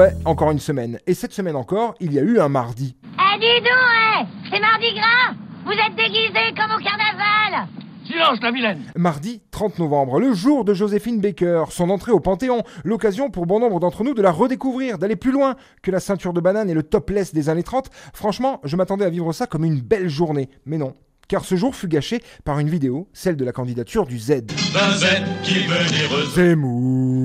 ouais, encore une semaine. Et cette semaine encore, il y a eu un mardi. Eh, dis donc, eh C'est mardi gras Vous êtes déguisés comme au carnaval Silence, la vilaine Mardi 30 novembre, le jour de Joséphine Baker, son entrée au Panthéon, l'occasion pour bon nombre d'entre nous de la redécouvrir, d'aller plus loin que la ceinture de banane et le topless des années 30. Franchement, je m'attendais à vivre ça comme une belle journée, mais non. Car ce jour fut gâché par une vidéo, celle de la candidature du Z. d'un Z qui Zemmour.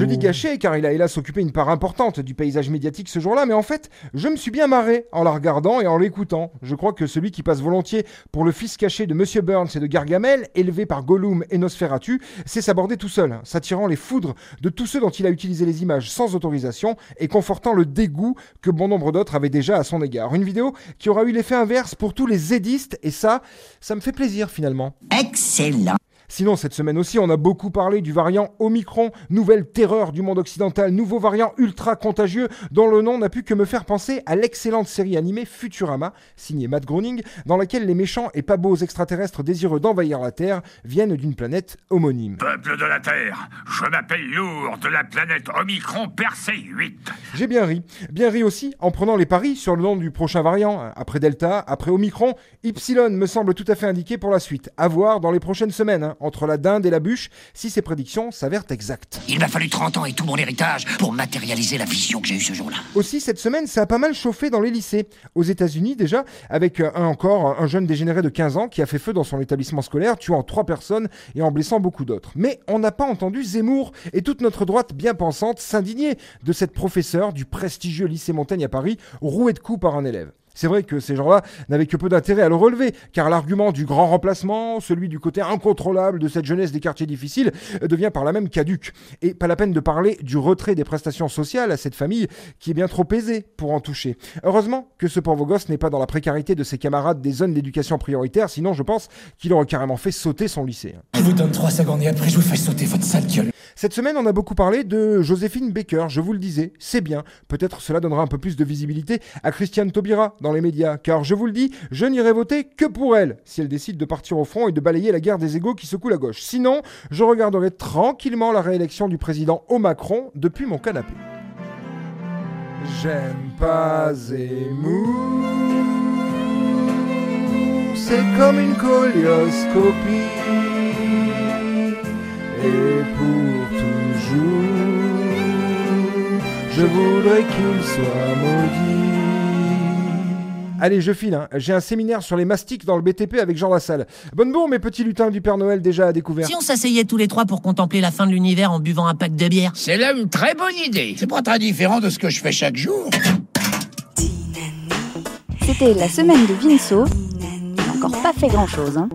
Je dis gâché car il a hélas occupé une part importante du paysage médiatique ce jour-là, mais en fait, je me suis bien marré en la regardant et en l'écoutant. Je crois que celui qui passe volontiers pour le fils caché de Monsieur Burns et de Gargamel, élevé par Gollum et Nosferatu, sait s'aborder tout seul, s'attirant les foudres de tous ceux dont il a utilisé les images sans autorisation et confortant le dégoût que bon nombre d'autres avaient déjà à son égard. Une vidéo qui aura eu l'effet inverse pour tous les zédistes et ça, ça me fait plaisir finalement. Excellent. Sinon, cette semaine aussi, on a beaucoup parlé du variant Omicron, nouvelle terreur du monde occidental, nouveau variant ultra contagieux, dont le nom n'a pu que me faire penser à l'excellente série animée Futurama, signée Matt Groening, dans laquelle les méchants et pas beaux extraterrestres désireux d'envahir la Terre viennent d'une planète homonyme. Peuple de la Terre, je m'appelle Lourd de la planète Omicron Persée 8. J'ai bien ri. Bien ri aussi en prenant les paris sur le nom du prochain variant. Après Delta, après Omicron, Y me semble tout à fait indiqué pour la suite. À voir dans les prochaines semaines, hein, entre la dinde et la bûche, si ces prédictions s'avèrent exactes. Il m'a fallu 30 ans et tout mon héritage pour matérialiser la vision que j'ai eue ce jour-là. Aussi, cette semaine, ça a pas mal chauffé dans les lycées. Aux États-Unis, déjà, avec euh, un encore, un jeune dégénéré de 15 ans qui a fait feu dans son établissement scolaire, tuant trois personnes et en blessant beaucoup d'autres. Mais on n'a pas entendu Zemmour et toute notre droite bien pensante s'indigner de cette professeure du prestigieux lycée Montaigne à Paris, rouée de coups par un élève. C'est vrai que ces gens-là n'avaient que peu d'intérêt à le relever, car l'argument du grand remplacement, celui du côté incontrôlable de cette jeunesse des quartiers difficiles, euh, devient par là même caduque. Et pas la peine de parler du retrait des prestations sociales à cette famille qui est bien trop aisée pour en toucher. Heureusement que ce pauvre gosse n'est pas dans la précarité de ses camarades des zones d'éducation prioritaire, sinon je pense qu'il aurait carrément fait sauter son lycée. Je vous donne 3 secondes et après je vous fais sauter votre sale gueule. Cette semaine, on a beaucoup parlé de Joséphine Baker, je vous le disais, c'est bien. Peut-être cela donnera un peu plus de visibilité à Christiane Taubira dans les médias, car je vous le dis, je n'irai voter que pour elle, si elle décide de partir au front et de balayer la guerre des égaux qui secoue la gauche. Sinon, je regarderai tranquillement la réélection du président au Macron depuis mon canapé. J'aime pas c'est comme une et pour toujours, je voudrais qu'il soit maudit. Allez, je file, hein. j'ai un séminaire sur les mastiques dans le BTP avec Jean Lassalle. Bonne bourre, mes petits lutins du Père Noël déjà à découvert. Si on s'asseyait tous les trois pour contempler la fin de l'univers en buvant un pack de bière C'est là une très bonne idée. C'est pas très différent de ce que je fais chaque jour. C'était la semaine de Vinceau. Il n'a encore pas fait grand-chose. Hein.